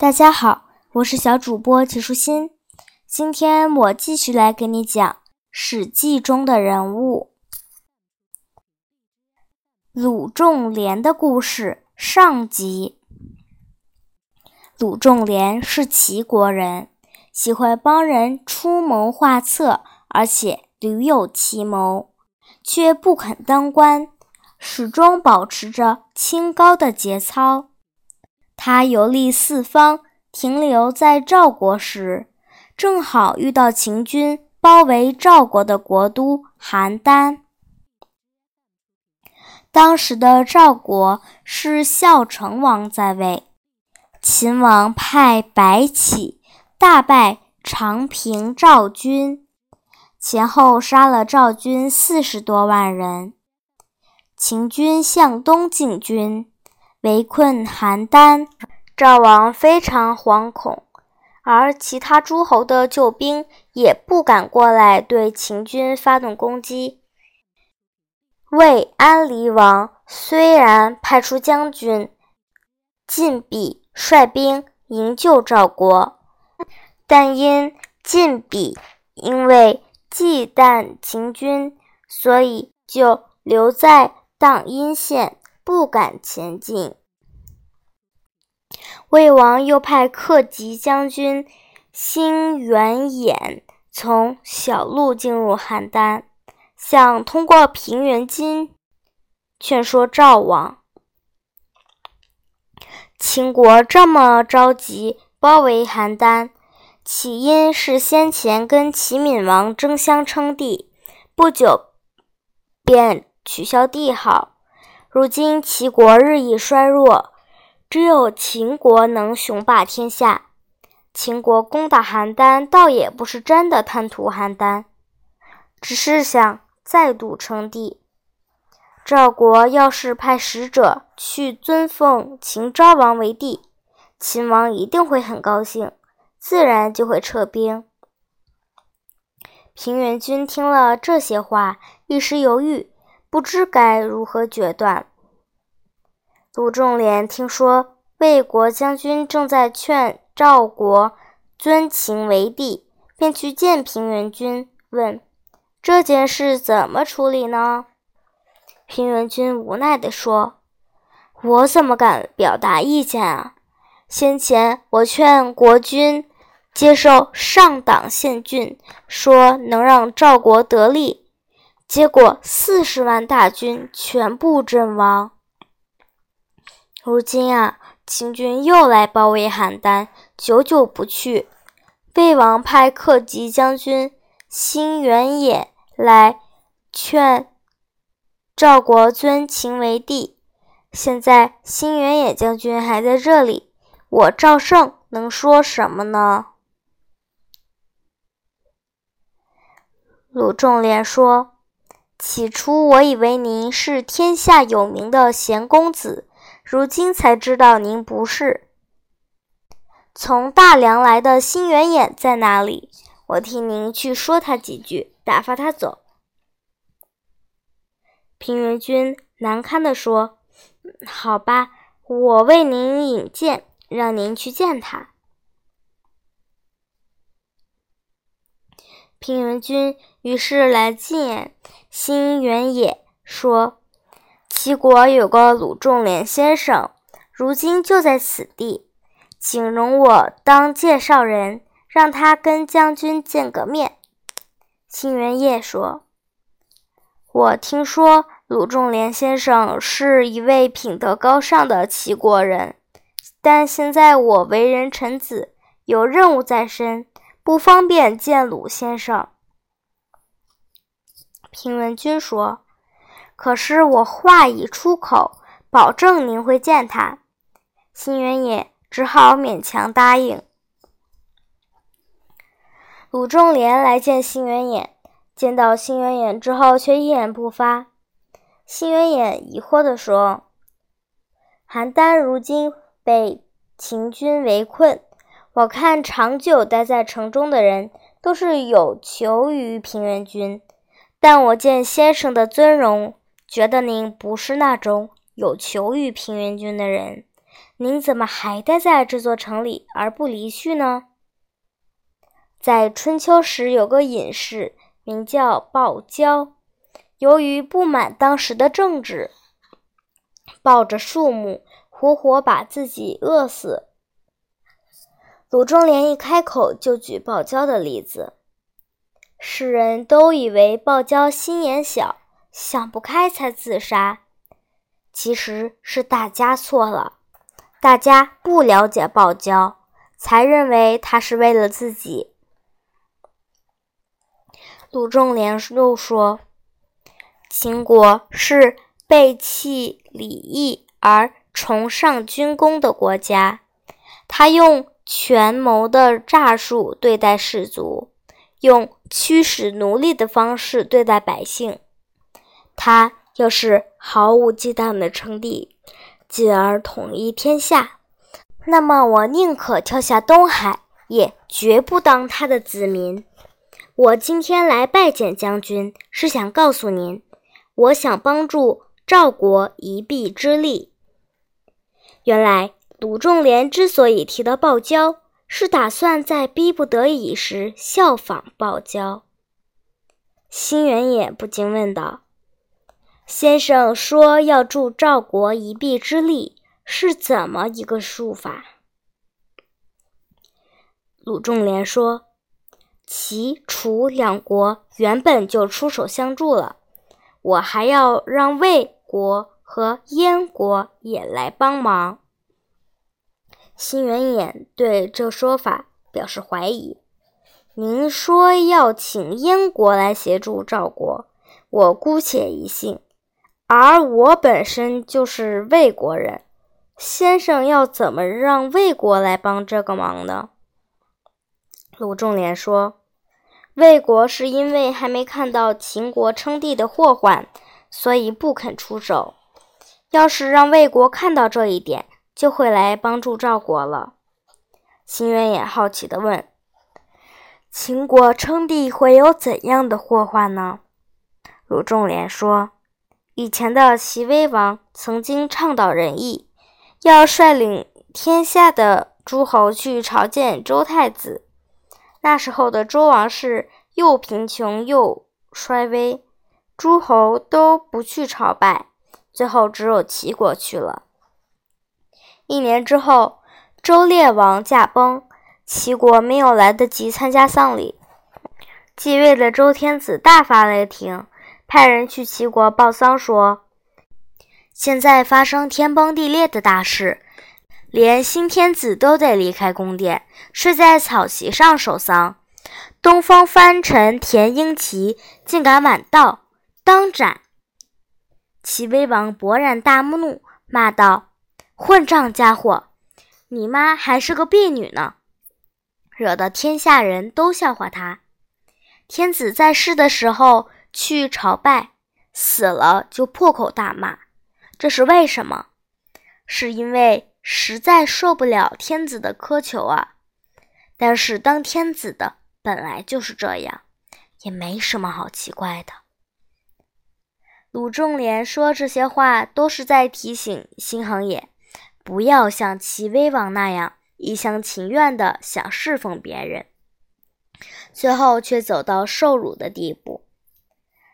大家好，我是小主播齐舒心。今天我继续来给你讲《史记》中的人物鲁仲连的故事上集。鲁仲连是齐国人，喜欢帮人出谋划策，而且屡有奇谋，却不肯当官，始终保持着清高的节操。他游历四方，停留在赵国时，正好遇到秦军包围赵国的国都邯郸。当时的赵国是孝成王在位，秦王派白起大败长平赵军，前后杀了赵军四十多万人。秦军向东进军。围困邯郸，赵王非常惶恐，而其他诸侯的救兵也不敢过来对秦军发动攻击。魏安离王虽然派出将军晋鄙率兵营救赵国，但因晋鄙因为忌惮秦军，所以就留在荡阴县。不敢前进。魏王又派克吉将军辛元衍从小路进入邯郸，想通过平原津劝说赵王。秦国这么着急包围邯郸，起因是先前跟齐闵王争相称帝，不久便取消帝号。如今齐国日益衰弱，只有秦国能雄霸天下。秦国攻打邯郸，倒也不是真的贪图邯郸，只是想再度称帝。赵国要是派使者去尊奉秦昭王为帝，秦王一定会很高兴，自然就会撤兵。平原君听了这些话，一时犹豫。不知该如何决断。鲁仲连听说魏国将军正在劝赵国尊秦为帝，便去见平原君，问这件事怎么处理呢？平原君无奈地说：“我怎么敢表达意见啊？先前我劝国君接受上党献郡，说能让赵国得利。”结果四十万大军全部阵亡。如今啊，秦军又来包围邯郸，久久不去。魏王派克吉将军辛元衍来劝赵国尊秦为帝。现在辛元衍将军还在这里，我赵胜能说什么呢？鲁仲连说。起初我以为您是天下有名的贤公子，如今才知道您不是。从大梁来的新元眼在哪里？我替您去说他几句，打发他走。平原君难堪地说：“好吧，我为您引荐，让您去见他。”平原君于是来见。辛元也说：“齐国有个鲁仲连先生，如今就在此地，请容我当介绍人，让他跟将军见个面。”辛元业说：“我听说鲁仲连先生是一位品德高尚的齐国人，但现在我为人臣子，有任务在身，不方便见鲁先生。”平文君说：“可是我话已出口，保证您会见他。”辛元也只好勉强答应。鲁仲连来见辛元衍，见到辛元衍之后，却一言不发。辛元衍疑惑地说：“邯郸如今被秦军围困，我看长久待在城中的人，都是有求于平原君。”但我见先生的尊容，觉得您不是那种有求于平原君的人。您怎么还待在这座城里而不离去呢？”在春秋时，有个隐士名叫鲍交，由于不满当时的政治，抱着树木，活活把自己饿死。鲁仲连一开口就举鲍交的例子，世人都以为鲍交心眼小，想不开才自杀。其实是大家错了，大家不了解鲍交，才认为他是为了自己。鲁仲连又说。秦国是背弃礼义而崇尚军功的国家，他用权谋的诈术对待士卒，用驱使奴隶的方式对待百姓。他要是毫无忌惮地称帝，进而统一天下，那么我宁可跳下东海，也绝不当他的子民。我今天来拜见将军，是想告诉您。我想帮助赵国一臂之力。原来鲁仲连之所以提到鲍交，是打算在逼不得已时效仿鲍交。辛元也不禁问道：“先生说要助赵国一臂之力，是怎么一个术法？”鲁仲连说：“齐、楚两国原本就出手相助了。”我还要让魏国和燕国也来帮忙。辛元衍对这说法表示怀疑。您说要请燕国来协助赵国，我姑且一信。而我本身就是魏国人，先生要怎么让魏国来帮这个忙呢？鲁仲连说。魏国是因为还没看到秦国称帝的祸患，所以不肯出手。要是让魏国看到这一点，就会来帮助赵国了。秦元也好奇地问：“秦国称帝会有怎样的祸患呢？”鲁仲连说：“以前的齐威王曾经倡导仁义，要率领天下的诸侯去朝见周太子。”那时候的周王室又贫穷又衰微，诸侯都不去朝拜，最后只有齐国去了。一年之后，周烈王驾崩，齐国没有来得及参加丧礼。继位的周天子大发雷霆，派人去齐国报丧，说：“现在发生天崩地裂的大事。”连新天子都得离开宫殿，睡在草席上守丧。东方藩臣田婴齐竟敢晚到，当斩！齐威王勃然大怒，骂道：“混账家伙，你妈还是个婢女呢！”惹得天下人都笑话他。天子在世的时候去朝拜，死了就破口大骂，这是为什么？是因为。实在受不了天子的苛求啊！但是当天子的本来就是这样，也没什么好奇怪的。鲁仲连说这些话，都是在提醒辛恒也，不要像齐威王那样一厢情愿的想侍奉别人，最后却走到受辱的地步。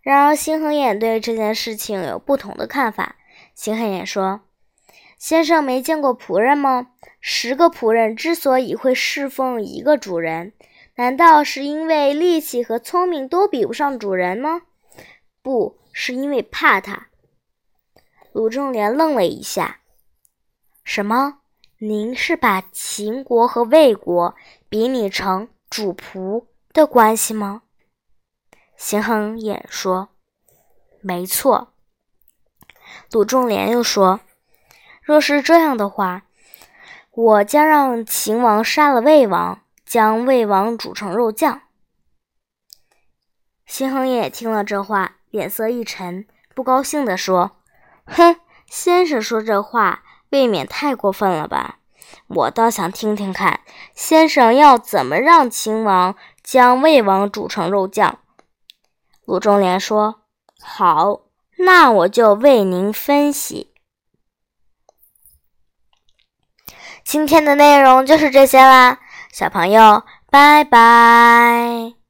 然而，辛恒也对这件事情有不同的看法。辛恒也说。先生没见过仆人吗？十个仆人之所以会侍奉一个主人，难道是因为力气和聪明都比不上主人吗？不是因为怕他。鲁仲连愣了一下：“什么？您是把秦国和魏国比拟成主仆的关系吗？”邢恒也说：“没错。”鲁仲连又说。若是这样的话，我将让秦王杀了魏王，将魏王煮成肉酱。辛恒也听了这话，脸色一沉，不高兴地说：“哼，先生说这话未免太过分了吧？我倒想听听看，先生要怎么让秦王将魏王煮成肉酱。”鲁仲连说：“好，那我就为您分析。”今天的内容就是这些啦，小朋友，拜拜。